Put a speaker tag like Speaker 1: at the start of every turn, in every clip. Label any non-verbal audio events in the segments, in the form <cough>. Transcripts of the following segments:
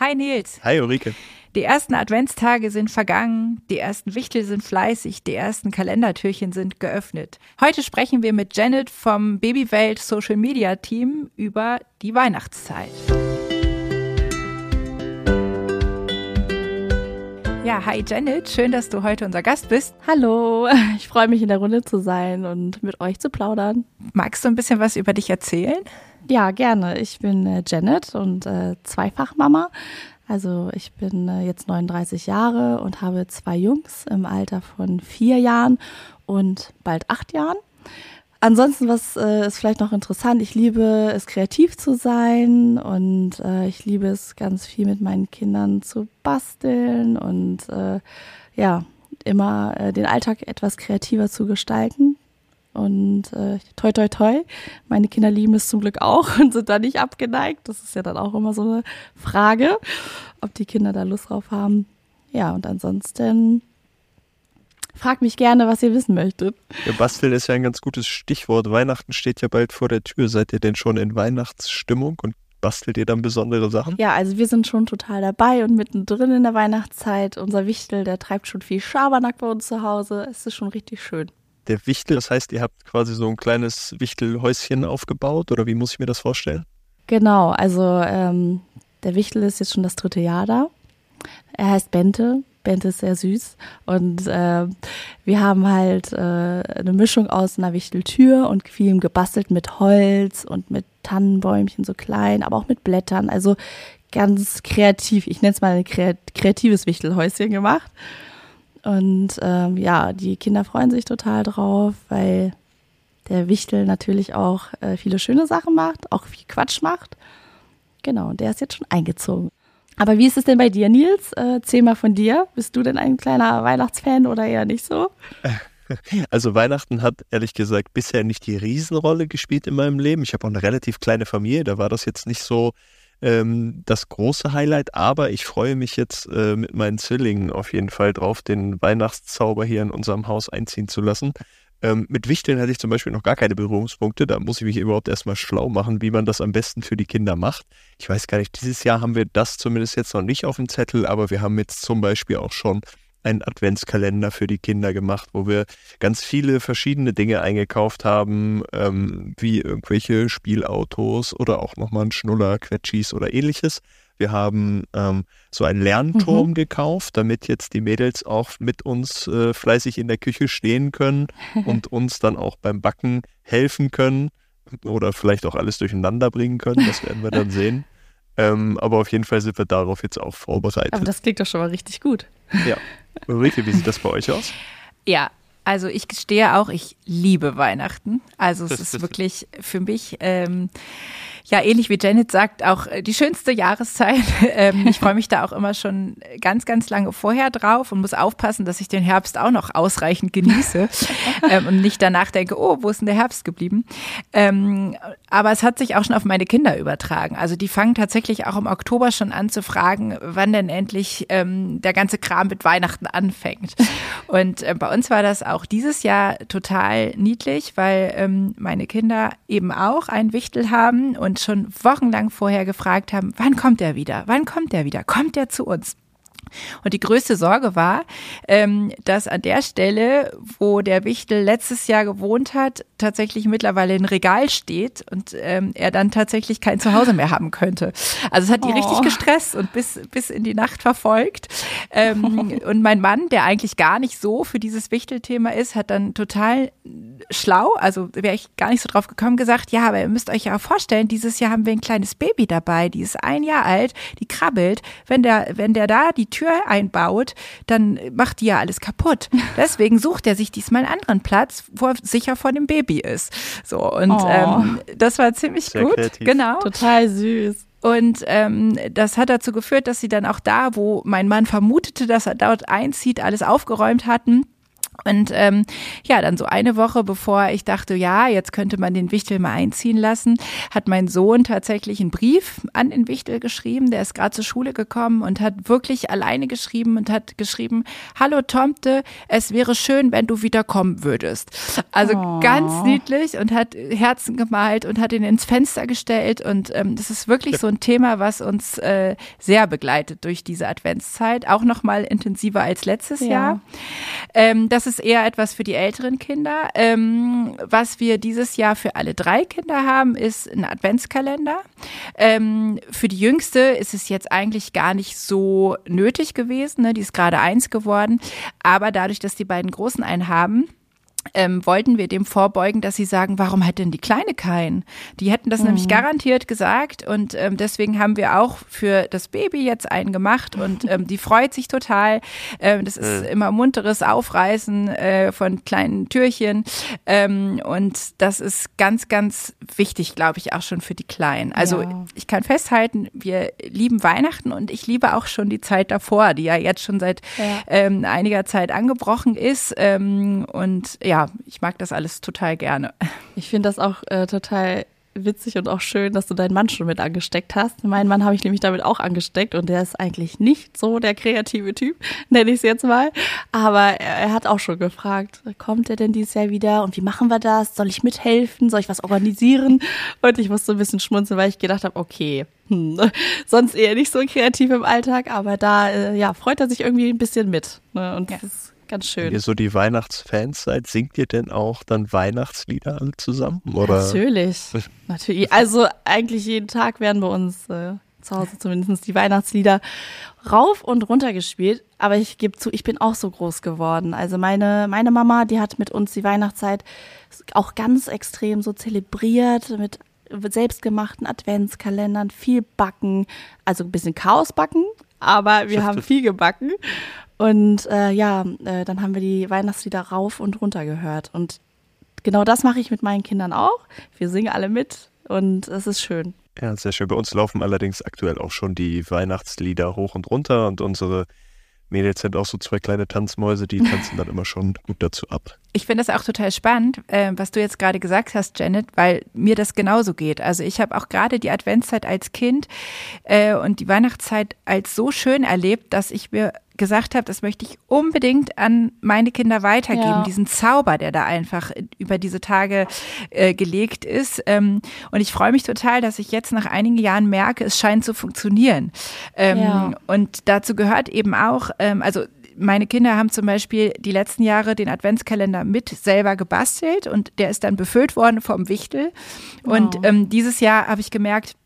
Speaker 1: Hi Nils.
Speaker 2: Hi Ulrike.
Speaker 1: Die ersten Adventstage sind vergangen, die ersten Wichtel sind fleißig, die ersten Kalendertürchen sind geöffnet. Heute sprechen wir mit Janet vom Babywelt Social Media Team über die Weihnachtszeit. Ja, hi Janet, schön, dass du heute unser Gast bist.
Speaker 3: Hallo, <laughs> ich freue mich in der Runde zu sein und mit euch zu plaudern.
Speaker 1: Magst du ein bisschen was über dich erzählen?
Speaker 3: Ja, gerne. Ich bin äh, Janet und äh, Zweifachmama. Also ich bin äh, jetzt 39 Jahre und habe zwei Jungs im Alter von vier Jahren und bald acht Jahren. Ansonsten, was äh, ist vielleicht noch interessant, ich liebe es, kreativ zu sein und äh, ich liebe es, ganz viel mit meinen Kindern zu basteln und äh, ja, immer äh, den Alltag etwas kreativer zu gestalten. Und äh, toi, toi, toi. Meine Kinder lieben es zum Glück auch und sind da nicht abgeneigt. Das ist ja dann auch immer so eine Frage, ob die Kinder da Lust drauf haben. Ja, und ansonsten fragt mich gerne, was ihr wissen möchtet.
Speaker 2: Ja, basteln ist ja ein ganz gutes Stichwort. Weihnachten steht ja bald vor der Tür. Seid ihr denn schon in Weihnachtsstimmung und bastelt ihr dann besondere Sachen?
Speaker 3: Ja, also wir sind schon total dabei und mittendrin in der Weihnachtszeit. Unser Wichtel, der treibt schon viel Schabernack bei uns zu Hause. Es ist schon richtig schön
Speaker 2: der Wichtel. Das heißt, ihr habt quasi so ein kleines Wichtelhäuschen aufgebaut oder wie muss ich mir das vorstellen?
Speaker 3: Genau, also ähm, der Wichtel ist jetzt schon das dritte Jahr da. Er heißt Bente. Bente ist sehr süß. Und äh, wir haben halt äh, eine Mischung aus einer Wichteltür und vielem gebastelt mit Holz und mit Tannenbäumchen so klein, aber auch mit Blättern. Also ganz kreativ. Ich nenne es mal ein kreatives Wichtelhäuschen gemacht. Und ähm, ja, die Kinder freuen sich total drauf, weil der Wichtel natürlich auch äh, viele schöne Sachen macht, auch viel Quatsch macht. Genau, und der ist jetzt schon eingezogen. Aber wie ist es denn bei dir, Nils? Äh, erzähl mal von dir. Bist du denn ein kleiner Weihnachtsfan oder eher nicht so? <laughs>
Speaker 2: Also Weihnachten hat ehrlich gesagt bisher nicht die Riesenrolle gespielt in meinem Leben. Ich habe auch eine relativ kleine Familie, da war das jetzt nicht so ähm, das große Highlight, aber ich freue mich jetzt äh, mit meinen Zwillingen auf jeden Fall drauf, den Weihnachtszauber hier in unserem Haus einziehen zu lassen. Ähm, mit Wichteln hatte ich zum Beispiel noch gar keine Berührungspunkte. Da muss ich mich überhaupt erstmal schlau machen, wie man das am besten für die Kinder macht. Ich weiß gar nicht, dieses Jahr haben wir das zumindest jetzt noch nicht auf dem Zettel, aber wir haben jetzt zum Beispiel auch schon einen Adventskalender für die Kinder gemacht, wo wir ganz viele verschiedene Dinge eingekauft haben, ähm, wie irgendwelche Spielautos oder auch nochmal ein Schnuller, Quetschis oder ähnliches. Wir haben ähm, so einen Lernturm mhm. gekauft, damit jetzt die Mädels auch mit uns äh, fleißig in der Küche stehen können <laughs> und uns dann auch beim Backen helfen können oder vielleicht auch alles durcheinander bringen können. Das werden wir dann sehen. Ähm, aber auf jeden Fall sind wir darauf jetzt auch vorbereitet.
Speaker 3: Aber das klingt doch schon mal richtig gut.
Speaker 2: Ja. Ulrike, wie sieht das bei euch aus?
Speaker 1: Ja, also ich gestehe auch, ich liebe Weihnachten. Also es ist wirklich für mich ähm, ja, ähnlich wie Janet sagt, auch äh, die schönste Jahreszeit. <laughs> Ähm, ich freue mich da auch immer schon ganz, ganz lange vorher drauf und muss aufpassen, dass ich den Herbst auch noch ausreichend genieße <laughs> ähm, und nicht danach denke, oh, wo ist denn der Herbst geblieben? Ähm, aber es hat sich auch schon auf meine Kinder übertragen. Also die fangen tatsächlich auch im Oktober schon an zu fragen, wann denn endlich ähm, der ganze Kram mit Weihnachten anfängt. Und äh, bei uns war das auch dieses Jahr total niedlich, weil ähm, meine Kinder eben auch ein Wichtel haben und schon wochenlang vorher gefragt haben, wann kommt er wieder? Wann kommt er wieder? Kommt er zu uns? Und die größte Sorge war, ähm, dass an der Stelle, wo der Wichtel letztes Jahr gewohnt hat, tatsächlich mittlerweile ein Regal steht und ähm, er dann tatsächlich kein Zuhause mehr haben könnte. Also es hat die oh. richtig gestresst und bis, bis in die Nacht verfolgt. Ähm, <laughs> und mein Mann, der eigentlich gar nicht so für dieses Wichtelthema ist, hat dann total schlau, also wäre ich gar nicht so drauf gekommen, gesagt, ja, aber ihr müsst euch ja vorstellen, dieses Jahr haben wir ein kleines Baby dabei, die ist ein Jahr alt, die krabbelt. Wenn der, wenn der da die Tür einbaut, dann macht die ja alles kaputt. <laughs> Deswegen sucht er sich diesmal einen anderen Platz, wo er sicher vor dem Baby ist. So, und oh. ähm, das war ziemlich Sehr gut. Kreativ. Genau.
Speaker 3: Total süß.
Speaker 1: Und ähm, das hat dazu geführt, dass sie dann auch da, wo mein Mann vermutete, dass er dort einzieht, alles aufgeräumt hatten Und ähm, ja, dann so eine Woche bevor ich dachte, ja, jetzt könnte man den Wichtel mal einziehen lassen, hat mein Sohn tatsächlich einen Brief an den Wichtel geschrieben. Der ist gerade zur Schule gekommen und hat wirklich alleine geschrieben und hat geschrieben, Hallo Tomte, es wäre schön, wenn du wieder kommen würdest. Also oh. ganz niedlich und hat Herzen gemalt und hat ihn ins Fenster gestellt. Und ähm, das ist wirklich so ein Thema, was uns äh, sehr begleitet durch diese Adventszeit, auch noch mal intensiver als letztes ja. Jahr. Ähm, das ist eher etwas für die älteren Kinder. Ähm, was wir dieses Jahr für alle drei Kinder haben, ist ein Adventskalender. Ähm, für die Jüngste ist es jetzt eigentlich gar nicht so nötig gewesen. Ne? Die ist gerade eins geworden. Aber dadurch, dass die beiden Großen einen haben, ähm, wollten wir dem vorbeugen, dass sie sagen, warum hat denn die Kleine keinen? Die hätten das mhm. nämlich garantiert gesagt und ähm, deswegen haben wir auch für das Baby jetzt einen gemacht und ähm, die freut sich total. Ähm, das ist mhm. immer munteres Aufreißen äh, von kleinen Türchen ähm, und das ist ganz, ganz wichtig, glaube ich, auch schon für die Kleinen. Also ja. ich kann festhalten, wir lieben Weihnachten und ich liebe auch schon die Zeit davor, die ja jetzt schon seit ja. ähm, einiger Zeit angebrochen ist ähm, und ja, ich mag das alles total gerne. <laughs>
Speaker 3: Ich finde das auch äh, total witzig und auch schön, dass du deinen Mann schon mit angesteckt hast. Meinen Mann habe ich nämlich damit auch angesteckt und der ist eigentlich nicht so der kreative Typ, <laughs> nenne ich es jetzt mal. Aber er, er, hat auch schon gefragt, kommt er denn dieses Jahr wieder und wie machen wir das? Soll ich mithelfen? Soll ich was organisieren? Und ich musste ein bisschen schmunzeln, weil ich gedacht habe, okay, hm, <laughs> sonst eher nicht so kreativ im Alltag, aber da äh, ja, freut er sich irgendwie ein bisschen mit. Ne? Und ja. das ist Ganz schön. Wenn
Speaker 2: ihr so die Weihnachtsfans seid, singt ihr denn auch dann Weihnachtslieder alle zusammen? Oder?
Speaker 3: Natürlich. Natürlich. Also eigentlich jeden Tag werden bei uns äh, zu Hause zumindest die Weihnachtslieder rauf und runter gespielt. Aber ich gebe zu, ich bin auch so groß geworden. Also meine, meine Mama, die hat mit uns die Weihnachtszeit auch ganz extrem so zelebriert mit selbstgemachten Adventskalendern, viel backen, also ein bisschen Chaos backen, aber wir haben viel gebacken und äh, ja, äh, dann haben wir die Weihnachtslieder rauf und runter gehört. Und genau das mache ich mit meinen Kindern auch. Wir singen alle mit und es ist schön.
Speaker 2: Ja, sehr schön. Bei uns laufen allerdings aktuell auch schon die Weihnachtslieder hoch und runter und unsere Mädels sind auch so zwei kleine Tanzmäuse, die tanzen dann immer schon gut dazu ab.
Speaker 1: Ich finde das auch total spannend, äh, was du jetzt gerade gesagt hast, Janet, weil mir das genauso geht. Also ich habe auch gerade die Adventszeit als Kind äh, und die Weihnachtszeit als so schön erlebt, dass ich mir gesagt habe, das möchte ich unbedingt an meine Kinder weitergeben, ja. diesen Zauber, der da einfach über diese Tage äh, gelegt ist. Ähm, und ich freue mich total, dass ich jetzt nach einigen Jahren merke, es scheint zu funktionieren. Ähm, ja. Und dazu gehört eben auch, ähm, also meine Kinder haben zum Beispiel die letzten Jahre den Adventskalender mit selber gebastelt und der ist dann befüllt worden vom Wichtel. Und oh. ähm, dieses Jahr habe ich gemerkt,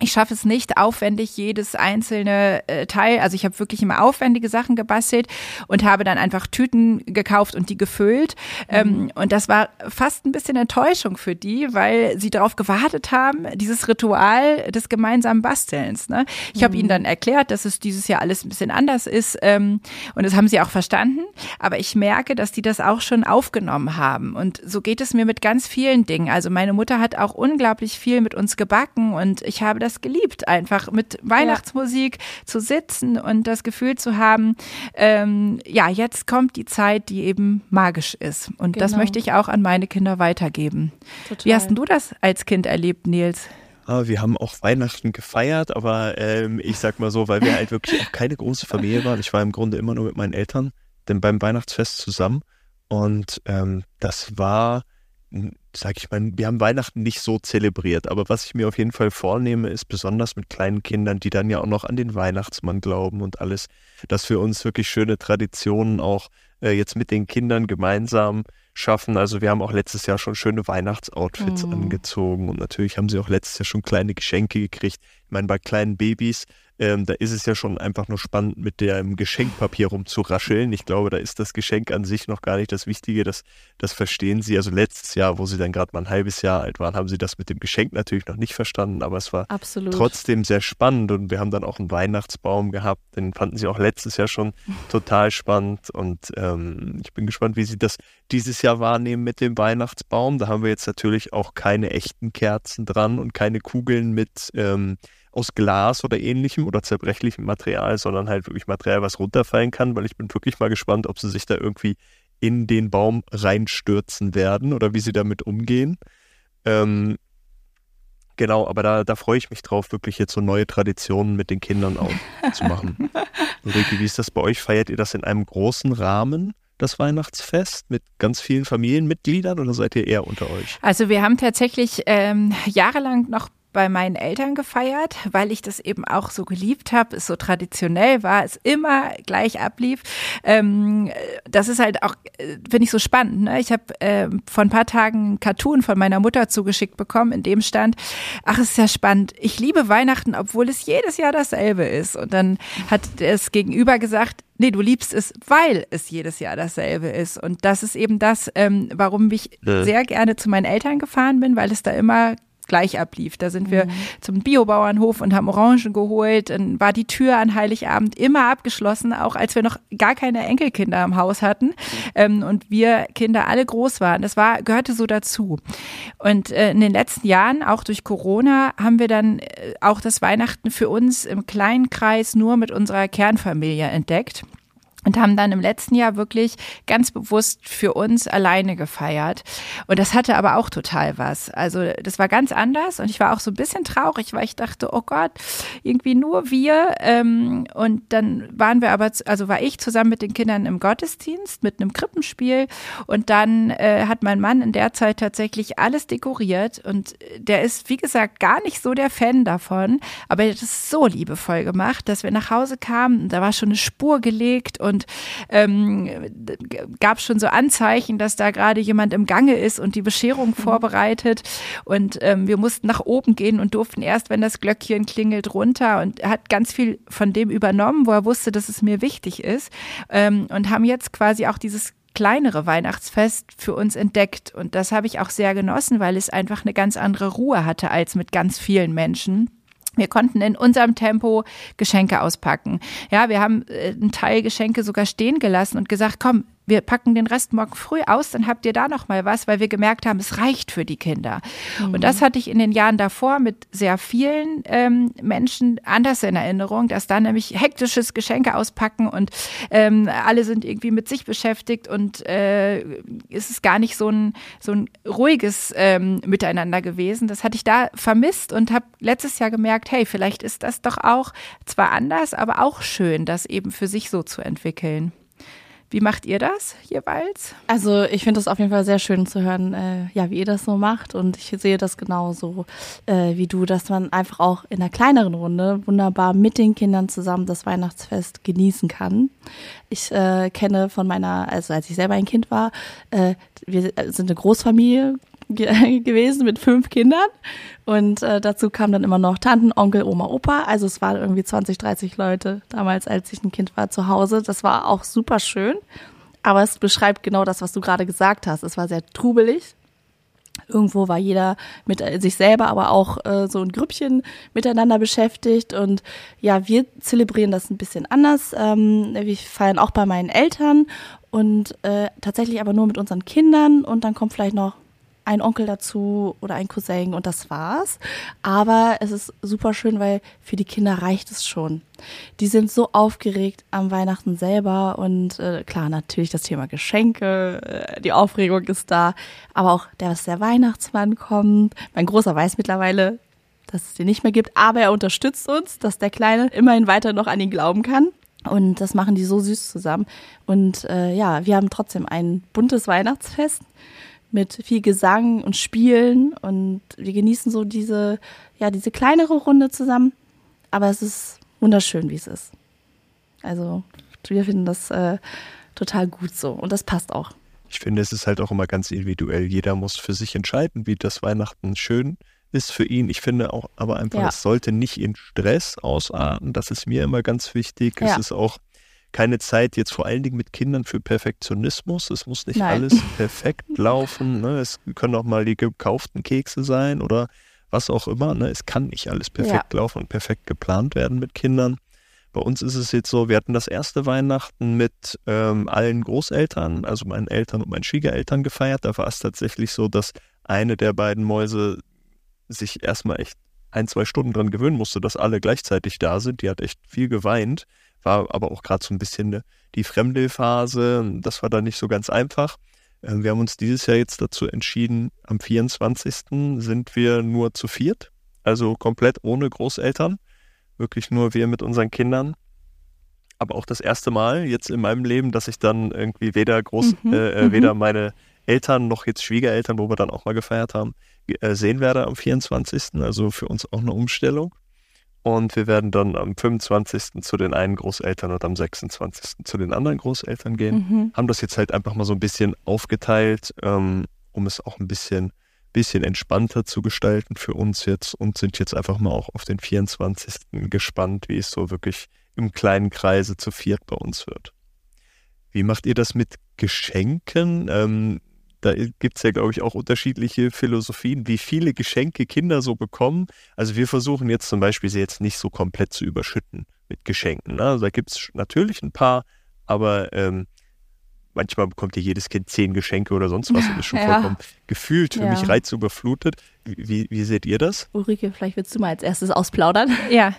Speaker 1: ich schaffe es nicht, aufwendig jedes einzelne äh, Teil, also ich habe wirklich immer aufwendige Sachen gebastelt und habe dann einfach Tüten gekauft und die gefüllt. Ähm, mhm. Ähm, und das war fast ein bisschen Enttäuschung für die, weil sie darauf gewartet haben, dieses Ritual des gemeinsamen Bastelns. Ne? Ich mhm. habe ihnen dann erklärt, dass es dieses Jahr alles ein bisschen anders ist ähm, und das haben sie auch verstanden. Aber ich merke, dass die das auch schon aufgenommen haben. Und so geht es mir mit ganz vielen Dingen. Also meine Mutter hat auch unglaublich viel mit uns gebacken und ich habe das das geliebt, einfach mit Weihnachtsmusik ja. zu sitzen und das Gefühl zu haben, ähm, ja, jetzt kommt die Zeit, die eben magisch ist. Und genau. das möchte ich auch an meine Kinder weitergeben. Total. Wie hast du das als Kind erlebt, Nils?
Speaker 2: Ah, wir haben auch Weihnachten gefeiert, aber ähm, ich sag mal so, weil wir halt wirklich auch keine große Familie waren. Ich war im Grunde immer nur mit meinen Eltern, denn beim Weihnachtsfest zusammen. Und ähm, das war sag ich mal, wir haben Weihnachten nicht so zelebriert, aber was ich mir auf jeden Fall vornehme, ist besonders mit kleinen Kindern, die dann ja auch noch an den Weihnachtsmann glauben und alles, dass wir uns wirklich schöne Traditionen auch äh, jetzt mit den Kindern gemeinsam schaffen. Also wir haben auch letztes Jahr schon schöne Weihnachtsoutfits mhm. angezogen und natürlich haben sie auch letztes Jahr schon kleine Geschenke gekriegt. Ich meine, bei kleinen Babys ähm, da ist es ja schon einfach nur spannend, mit dem Geschenkpapier rumzurascheln. Ich glaube, da ist das Geschenk an sich noch gar nicht das Wichtige. Das, das verstehen sie. Also letztes Jahr, wo sie dann gerade mal ein halbes Jahr alt waren, haben sie das mit dem Geschenk natürlich noch nicht verstanden. Aber es war Absolut. trotzdem sehr spannend. Und wir haben dann auch einen Weihnachtsbaum gehabt. Den fanden sie auch letztes Jahr schon <laughs> total spannend. Und ähm, ich bin gespannt, wie sie das dieses Jahr wahrnehmen mit dem Weihnachtsbaum. Da haben wir jetzt natürlich auch keine echten Kerzen dran und keine Kugeln mit. Ähm, aus Glas oder ähnlichem oder zerbrechlichem Material, sondern halt wirklich Material, was runterfallen kann, weil ich bin wirklich mal gespannt, ob sie sich da irgendwie in den Baum reinstürzen werden oder wie sie damit umgehen. Ähm, genau, aber da, da freue ich mich drauf, wirklich jetzt so neue Traditionen mit den Kindern auch <laughs> zu machen. Ulrike, wie ist das bei euch? Feiert ihr das in einem großen Rahmen? das Weihnachtsfest mit ganz vielen Familienmitgliedern oder seid ihr eher unter euch?
Speaker 1: Also wir haben tatsächlich ähm, jahrelang noch bei meinen Eltern gefeiert, weil ich das eben auch so geliebt habe, es so traditionell war, es immer gleich ablief. Ähm, das ist halt auch, äh, finde ich so spannend. Ne? Ich habe äh, vor ein paar Tagen ein Cartoon von meiner Mutter zugeschickt bekommen, in dem stand, ach, es ist ja spannend, ich liebe Weihnachten, obwohl es jedes Jahr dasselbe ist. Und dann hat es gegenüber gesagt, Nee, du liebst es, weil es jedes Jahr dasselbe ist. Und das ist eben das, ähm, warum ich ja. sehr gerne zu meinen Eltern gefahren bin, weil es da immer gleich ablief. Da sind wir mhm. zum Biobauernhof und haben Orangen geholt. Dann war die Tür an Heiligabend immer abgeschlossen, auch als wir noch gar keine Enkelkinder im Haus hatten ähm, und wir Kinder alle groß waren. Das war, gehörte so dazu. Und äh, in den letzten Jahren, auch durch Corona, haben wir dann äh, auch das Weihnachten für uns im kleinen Kreis nur mit unserer Kernfamilie entdeckt und haben dann im letzten Jahr wirklich ganz bewusst für uns alleine gefeiert. Und das hatte aber auch total was. Also das war ganz anders und ich war auch so ein bisschen traurig, weil ich dachte, oh Gott, irgendwie nur wir. Ähm, und dann waren wir aber, also war ich zusammen mit den Kindern im Gottesdienst mit einem Krippenspiel und dann äh, hat mein Mann in der Zeit tatsächlich alles dekoriert und der ist, wie gesagt, gar nicht so der Fan davon, aber er hat es so liebevoll gemacht, dass wir nach Hause kamen, da war schon eine Spur gelegt und und ähm, gab schon so Anzeichen, dass da gerade jemand im Gange ist und die Bescherung mhm. vorbereitet. Und ähm, wir mussten nach oben gehen und durften erst, wenn das Glöckchen klingelt, runter. Und er hat ganz viel von dem übernommen, wo er wusste, dass es mir wichtig ist. Ähm, und haben jetzt quasi auch dieses kleinere Weihnachtsfest für uns entdeckt. Und das habe ich auch sehr genossen, weil es einfach eine ganz andere Ruhe hatte als mit ganz vielen Menschen. Wir konnten in unserem Tempo Geschenke auspacken. Ja, wir haben äh, einen Teil Geschenke sogar stehen gelassen und gesagt, komm, wir packen den Rest morgen früh aus, dann habt ihr da noch mal was, weil wir gemerkt haben, es reicht für die Kinder. Mhm. Und das hatte ich in den Jahren davor mit sehr vielen ähm, Menschen anders in Erinnerung, dass da nämlich hektisches Geschenke auspacken und ähm, alle sind irgendwie mit sich beschäftigt und äh, es ist gar nicht so ein, so ein ruhiges ähm, Miteinander gewesen. Das hatte ich da vermisst und habe letztes Jahr gemerkt, hey, vielleicht ist das doch auch zwar anders, aber auch schön, das eben für sich so zu entwickeln. Wie macht ihr das jeweils?
Speaker 3: Also ich finde es auf jeden Fall sehr schön zu hören, äh, ja, wie ihr das so macht. Und ich sehe das genauso äh, wie du, dass man einfach auch in einer kleineren Runde wunderbar mit den Kindern zusammen das Weihnachtsfest genießen kann. Ich äh, kenne von meiner, also als ich selber ein Kind war, äh, wir sind eine Großfamilie <laughs> gewesen mit fünf Kindern. Und äh, dazu kamen dann immer noch Tanten, Onkel, Oma, Opa. Also es waren irgendwie 20, 30 Leute damals, als ich ein Kind war, zu Hause. Das war auch super schön. Aber es beschreibt genau das, was du gerade gesagt hast. Es war sehr trubelig. Irgendwo war jeder mit äh, sich selber, aber auch äh, so ein Grüppchen miteinander beschäftigt. Und ja, wir zelebrieren das ein bisschen anders. Ähm, wir feiern auch bei meinen Eltern und äh, tatsächlich aber nur mit unseren Kindern. Und dann kommt vielleicht noch ein Onkel dazu oder ein Cousin und das war's. Aber es ist super schön, weil für die Kinder reicht es schon. Die sind so aufgeregt am Weihnachten selber und äh, klar, natürlich das Thema Geschenke, äh, die Aufregung ist da, aber auch der, dass der Weihnachtsmann kommt. Mein Großer weiß mittlerweile, dass es den nicht mehr gibt, aber er unterstützt uns, dass der Kleine immerhin weiter noch an ihn glauben kann. Und das machen die so süß zusammen. Und äh, ja, wir haben trotzdem ein buntes Weihnachtsfest mit viel Gesang und Spielen und wir genießen so diese, ja, diese kleinere Runde zusammen. Aber es ist wunderschön, wie es ist. Also wir finden das äh, total gut so und das passt auch.
Speaker 2: Ich finde, es ist halt auch immer ganz individuell. Jeder muss für sich entscheiden, wie das Weihnachten schön ist für ihn. Ich finde auch aber einfach, ja. es sollte nicht in Stress ausarten. Das ist mir immer ganz wichtig. Ja. Es ist auch keine Zeit jetzt vor allen Dingen mit Kindern für Perfektionismus. Es muss nicht Nein. alles perfekt <laughs> laufen. Ne? Es können auch mal die gekauften Kekse sein oder was auch immer. Ne? Es kann nicht alles perfekt ja. laufen und perfekt geplant werden mit Kindern. Bei uns ist es jetzt so, wir hatten das erste Weihnachten mit ähm, allen Großeltern, also meinen Eltern und meinen Schwiegereltern gefeiert. Da war es tatsächlich so, dass eine der beiden Mäuse sich erstmal echt ein, zwei Stunden dran gewöhnen musste, dass alle gleichzeitig da sind. Die hat echt viel geweint, war aber auch gerade so ein bisschen die fremde Phase. Das war dann nicht so ganz einfach. Ähm, wir haben uns dieses Jahr jetzt dazu entschieden, am 24. sind wir nur zu viert, also komplett ohne Großeltern, wirklich nur wir mit unseren Kindern. Aber auch das erste Mal jetzt in meinem Leben, dass ich dann irgendwie weder Groß, mhm. äh, äh mhm. weder meine Eltern noch jetzt Schwiegereltern, wo wir dann auch mal gefeiert haben, äh, sehen werde am 24. Also für uns auch eine Umstellung. Und wir werden dann am 25. zu den einen Großeltern und am 26. zu den anderen Großeltern gehen. Mhm. Haben das jetzt halt einfach mal so ein bisschen aufgeteilt, ähm, um es auch ein bisschen, bisschen entspannter zu gestalten für uns jetzt und sind jetzt einfach mal auch auf den 24. gespannt, wie es so wirklich im kleinen Kreise zu viert bei uns wird. Wie macht ihr das mit Geschenken? Ähm, da gibt es ja, glaube ich, auch unterschiedliche Philosophien, wie viele Geschenke Kinder so bekommen. Also wir versuchen jetzt zum Beispiel sie jetzt nicht so komplett zu überschütten mit Geschenken. Ne? Also da gibt es natürlich ein paar, aber ähm, manchmal bekommt ja jedes Kind zehn Geschenke oder sonst was und ist schon ja. vollkommen gefühlt für ja. mich reizüberflutet. Wie, wie seht ihr das?
Speaker 3: Ulrike, vielleicht willst du mal als erstes ausplaudern.
Speaker 1: Ja,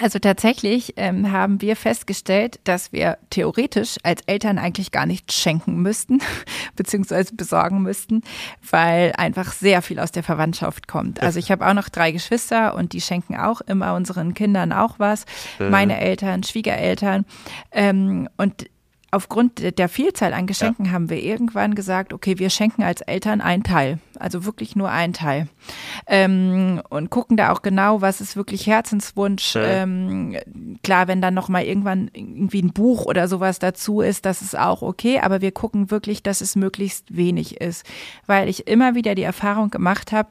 Speaker 1: also tatsächlich ähm, haben wir festgestellt, dass wir theoretisch als Eltern eigentlich gar nichts schenken müssten, <laughs> beziehungsweise besorgen müssten, weil einfach sehr viel aus der Verwandtschaft kommt. Also ich habe auch noch drei Geschwister und die schenken auch immer unseren Kindern auch was. Meine Eltern, Schwiegereltern. Ähm, und aufgrund der Vielzahl an Geschenken ja. haben wir irgendwann gesagt, okay, wir schenken als Eltern einen Teil, also wirklich nur einen Teil. Ähm, und gucken da auch genau, was ist wirklich Herzenswunsch. Ja. Ähm, klar, wenn dann noch mal irgendwann irgendwie ein Buch oder sowas dazu ist, das ist auch okay, aber wir gucken wirklich, dass es möglichst wenig ist, weil ich immer wieder die Erfahrung gemacht habe,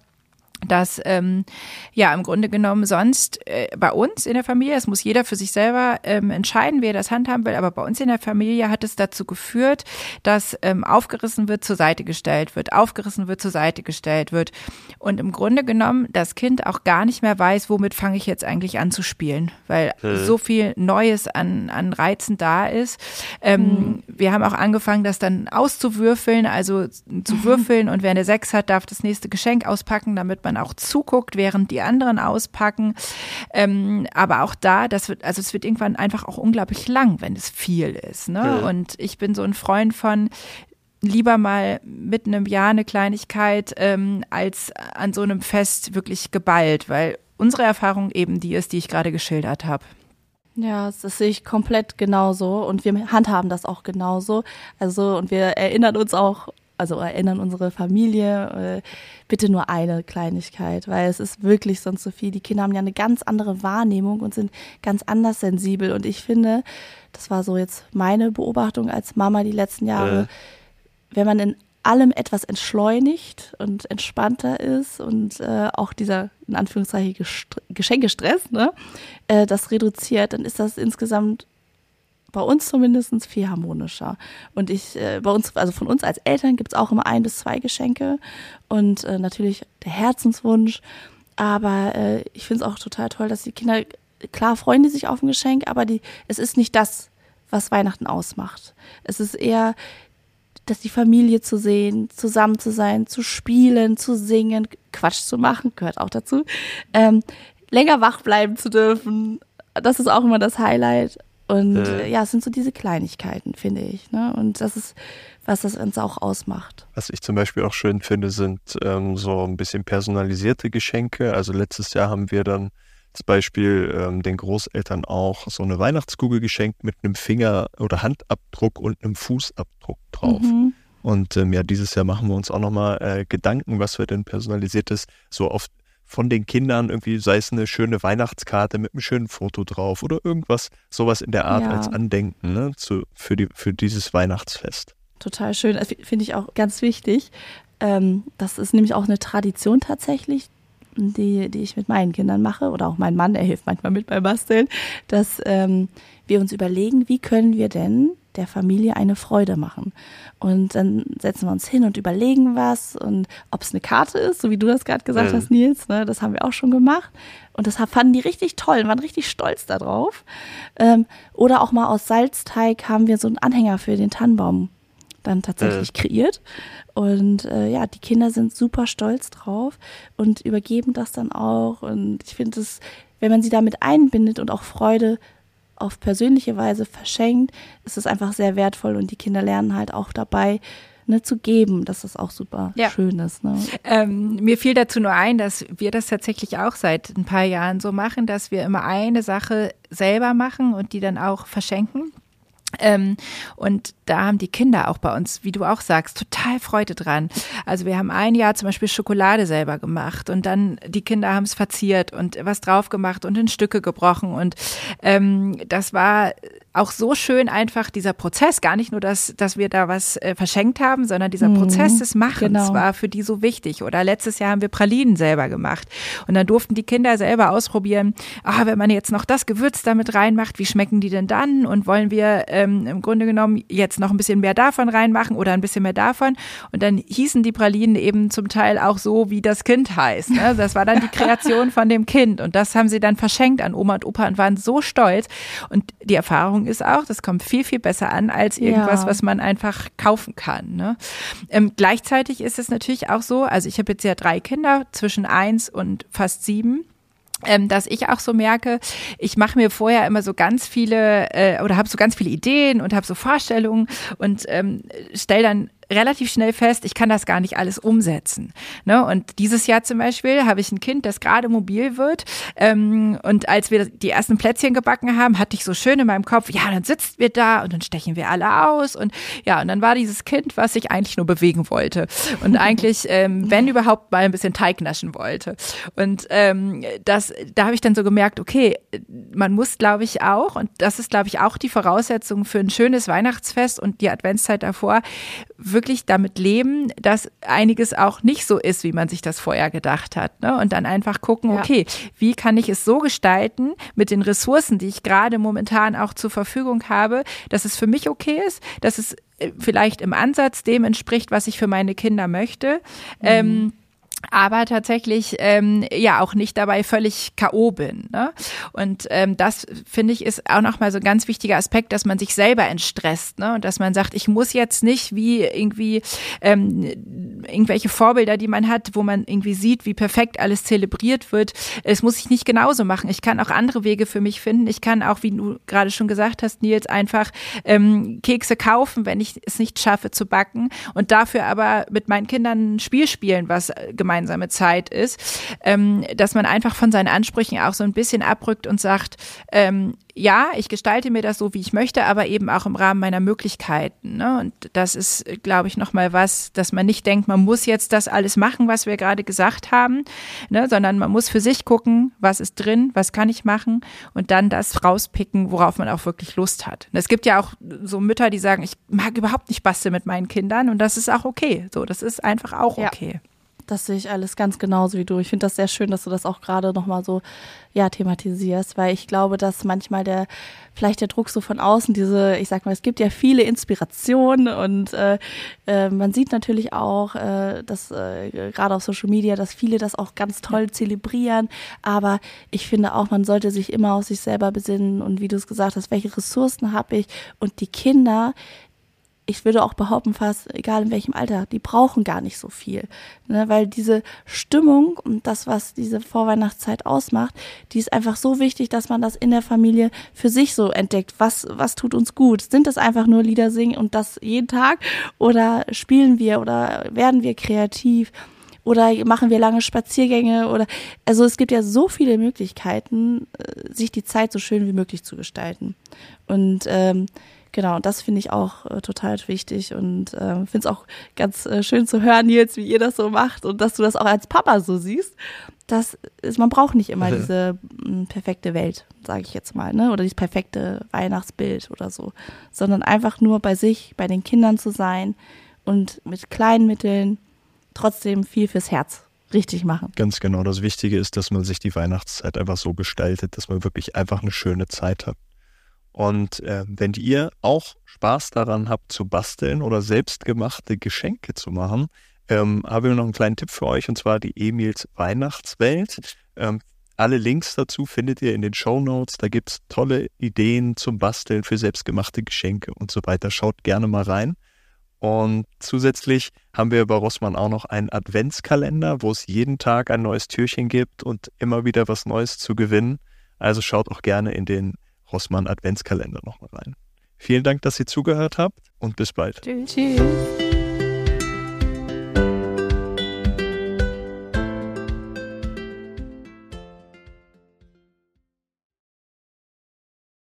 Speaker 1: dass ähm, ja im Grunde genommen sonst äh, bei uns in der Familie, es muss jeder für sich selber ähm, entscheiden, wer das handhaben will, aber bei uns in der Familie hat es dazu geführt, dass ähm, aufgerissen wird, zur Seite gestellt wird, aufgerissen wird, zur Seite gestellt wird und im Grunde genommen das Kind auch gar nicht mehr weiß, womit fange ich jetzt eigentlich an zu spielen, weil mhm. so viel Neues an, an Reizen da ist. Ähm, mhm. Wir haben auch angefangen, das dann auszuwürfeln, also zu würfeln und wer eine Sechs hat, darf das nächste Geschenk auspacken, damit man man auch zuguckt, während die anderen auspacken. Ähm, aber auch da, das wird, also es wird irgendwann einfach auch unglaublich lang, wenn es viel ist. Ne? Ja. Und ich bin so ein Freund von, lieber mal mitten im Jahr eine Kleinigkeit ähm, als an so einem Fest wirklich geballt, weil unsere Erfahrung eben die ist, die ich gerade geschildert habe.
Speaker 3: Ja, das sehe ich komplett genauso und wir handhaben das auch genauso. Also und wir erinnern uns auch also erinnern unsere Familie, äh, bitte nur eine Kleinigkeit, weil es ist wirklich sonst so viel. Die Kinder haben ja eine ganz andere Wahrnehmung und sind ganz anders sensibel. Und ich finde, das war so jetzt meine Beobachtung als Mama die letzten Jahre, äh. wenn man in allem etwas entschleunigt und entspannter ist und äh, auch dieser in Anführungszeichen Geschenkestress, ne, äh, das reduziert, dann ist das insgesamt bei uns zumindest viel harmonischer. Und ich, äh, bei uns, also von uns als Eltern gibt es auch immer ein bis zwei Geschenke und äh, natürlich der Herzenswunsch. Aber äh, ich finde es auch total toll, dass die Kinder, klar freuen die sich auf ein Geschenk, aber die, es ist nicht das, was Weihnachten ausmacht. Es ist eher, dass die Familie zu sehen, zusammen zu sein, zu spielen, zu singen, Quatsch zu machen, gehört auch dazu. Ähm, länger wach bleiben zu dürfen, das ist auch immer das Highlight. Und äh. ja, es sind so diese Kleinigkeiten, finde ich. Ne? Und das ist, was das uns auch ausmacht.
Speaker 2: Was ich zum Beispiel auch schön finde, sind ähm, so ein bisschen personalisierte Geschenke. Also letztes Jahr haben wir dann zum Beispiel ähm, den Großeltern auch so eine Weihnachtskugel geschenkt mit einem Finger- oder Handabdruck und einem Fußabdruck drauf. Mhm. Und ähm, ja, dieses Jahr machen wir uns auch nochmal äh, Gedanken, was wir denn personalisiertes so oft von den Kindern irgendwie, sei es eine schöne Weihnachtskarte mit einem schönen Foto drauf oder irgendwas, sowas in der Art ja. als Andenken ne, zu, für, die, für dieses Weihnachtsfest.
Speaker 3: Total schön, finde ich auch ganz wichtig. Ähm, das ist nämlich auch eine Tradition tatsächlich, die, die ich mit meinen Kindern mache oder auch mein Mann, er hilft manchmal mit beim Basteln, dass ähm, wir uns überlegen, wie können wir denn der Familie eine Freude machen. Und dann setzen wir uns hin und überlegen was und ob es eine Karte ist, so wie du das gerade gesagt mhm. hast, Nils, ne, das haben wir auch schon gemacht. Und das fanden die richtig toll, waren richtig stolz darauf. Ähm, oder auch mal aus Salzteig haben wir so einen Anhänger für den Tannenbaum dann tatsächlich mhm. kreiert. Und äh, ja, die Kinder sind super stolz drauf und übergeben das dann auch. Und ich finde es, wenn man sie damit einbindet und auch Freude auf persönliche Weise verschenkt, ist es einfach sehr wertvoll und die Kinder lernen halt auch dabei, ne, zu geben, dass das auch super ja. schön ist. Ne?
Speaker 1: Ähm, mir fiel dazu nur ein, dass wir das tatsächlich auch seit ein paar Jahren so machen, dass wir immer eine Sache selber machen und die dann auch verschenken. Ähm, und da haben die Kinder auch bei uns, wie du auch sagst, total Freude dran. Also wir haben ein Jahr zum Beispiel Schokolade selber gemacht und dann die Kinder haben es verziert und was drauf gemacht und in Stücke gebrochen und ähm, das war auch so schön einfach dieser Prozess, gar nicht nur, dass, dass wir da was äh, verschenkt haben, sondern dieser mhm, Prozess des Machens genau. war für die so wichtig. Oder letztes Jahr haben wir Pralinen selber gemacht und dann durften die Kinder selber ausprobieren, ah, wenn man jetzt noch das Gewürz damit reinmacht, wie schmecken die denn dann und wollen wir ähm, im Grunde genommen jetzt noch ein bisschen mehr davon reinmachen oder ein bisschen mehr davon und dann hießen die Pralinen eben zum Teil auch so, wie das Kind heißt. Ne? Das war dann die Kreation von dem Kind und das haben sie dann verschenkt an Oma und Opa und waren so stolz und die Erfahrung Erfahrung ist auch, das kommt viel, viel besser an als irgendwas, ja. was man einfach kaufen kann. Ne? Ähm, gleichzeitig ist es natürlich auch so, also ich habe jetzt ja drei Kinder zwischen eins und fast sieben ähm, dass ich auch so merke, ich mache mir vorher immer so ganz viele äh, oder habe so ganz viele Ideen und habe so Vorstellungen und ähm, stelle dann relativ schnell fest, ich kann das gar nicht alles umsetzen. Ne? Und dieses Jahr zum Beispiel habe ich ein Kind, das gerade mobil wird. Ähm, und als wir die ersten Plätzchen gebacken haben, hatte ich so schön in meinem Kopf, ja, dann sitzt wir da und dann stechen wir alle aus. Und ja, und dann war dieses Kind, was sich eigentlich nur bewegen wollte. Und <laughs> eigentlich, ähm, wenn überhaupt, mal ein bisschen Teig naschen wollte. Und ähm, das, da habe ich dann so gemerkt, okay, man muss, glaube ich, auch, und das ist, glaube ich, auch die Voraussetzung für ein schönes Weihnachtsfest und die Adventszeit davor, wirklich damit leben, dass einiges auch nicht so ist, wie man sich das vorher gedacht hat. Ne? Und dann einfach gucken, ja. okay, wie kann ich es so gestalten mit den Ressourcen, die ich gerade momentan auch zur Verfügung habe, dass es für mich okay ist, dass es äh, vielleicht im Ansatz dem entspricht, was ich für meine Kinder möchte. Mhm. Ähm, aber tatsächlich ähm, ja auch nicht dabei völlig K.O. bin. Ne? Und ähm, das finde ich ist auch nochmal so ein ganz wichtiger Aspekt, dass man sich selber entstresst ne? und dass man sagt, ich muss jetzt nicht wie irgendwie ähm, irgendwelche Vorbilder, die man hat, wo man irgendwie sieht, wie perfekt alles zelebriert wird. Es muss ich nicht genauso machen. Ich kann auch andere Wege für mich finden. Ich kann auch, wie du gerade schon gesagt hast, Nils, einfach ähm, Kekse kaufen, wenn ich es nicht schaffe zu backen und dafür aber mit meinen Kindern ein Spiel spielen, was gemeinsam gemeinsame Zeit ist, ähm, dass man einfach von seinen Ansprüchen auch so ein bisschen abrückt und sagt, ähm, ja, ich gestalte mir das so, wie ich möchte, aber eben auch im Rahmen meiner Möglichkeiten. Ne? Und das ist, glaube ich, nochmal was, dass man nicht denkt, man muss jetzt das alles machen, was wir gerade gesagt haben, ne? sondern man muss für sich gucken, was ist drin, was kann ich machen und dann das rauspicken, worauf man auch wirklich Lust hat. Und es gibt ja auch so Mütter, die sagen, ich mag überhaupt nicht basteln mit meinen Kindern und das ist auch okay. So, das ist einfach auch okay. Ja.
Speaker 3: Das sehe ich alles ganz genauso wie du. Ich finde das sehr schön, dass du das auch gerade nochmal so ja, thematisierst, weil ich glaube, dass manchmal der, vielleicht der Druck so von außen, diese, ich sag mal, es gibt ja viele Inspirationen und äh, äh, man sieht natürlich auch, äh, dass äh, gerade auf Social Media, dass viele das auch ganz toll zelebrieren, aber ich finde auch, man sollte sich immer auf sich selber besinnen und wie du es gesagt hast, welche Ressourcen habe ich? Und die Kinder, ich würde auch behaupten, fast egal in welchem Alter, die brauchen gar nicht so viel. Ne? Weil diese Stimmung und das, was diese Vorweihnachtszeit ausmacht, die ist einfach so wichtig, dass man das in der Familie für sich so entdeckt. Was, was tut uns gut? Sind es einfach nur Lieder singen und das jeden Tag? Oder spielen wir oder werden wir kreativ? Oder machen wir lange Spaziergänge oder also es gibt ja so viele Möglichkeiten, äh, sich die Zeit so schön wie möglich zu gestalten. Und ähm, Genau, das finde ich auch äh, total wichtig und äh, finde es auch ganz äh, schön zu hören, Nils, wie ihr das so macht und dass du das auch als Papa so siehst. Das ist, man braucht nicht immer <laughs> diese m, mm, perfekte Welt, sage ich jetzt mal, ne? Oder dieses perfekte Weihnachtsbild oder so, sondern einfach nur bei sich, bei den Kindern zu sein und mit kleinen Mitteln trotzdem viel fürs Herz richtig machen.
Speaker 2: Ganz genau. Das Wichtige ist, dass man sich die Weihnachtszeit einfach so gestaltet, dass man wirklich einfach eine schöne Zeit hat. Und äh, wenn ihr auch Spaß daran habt zu basteln oder selbstgemachte Geschenke zu machen, ähm, haben wir noch einen kleinen Tipp für euch und zwar die Emils Weihnachtswelt. Ähm, alle Links dazu findet ihr in den Show Notes. Da gibt es tolle Ideen zum Basteln für selbstgemachte Geschenke und so weiter. Schaut gerne mal rein. Und zusätzlich haben wir bei Rossmann auch noch einen Adventskalender, wo es jeden Tag ein neues Türchen gibt und immer wieder was Neues zu gewinnen. Also schaut auch gerne in den Rossmann Adventskalender nochmal rein. Vielen Dank, dass ihr zugehört habt und bis bald.
Speaker 3: Tschüss.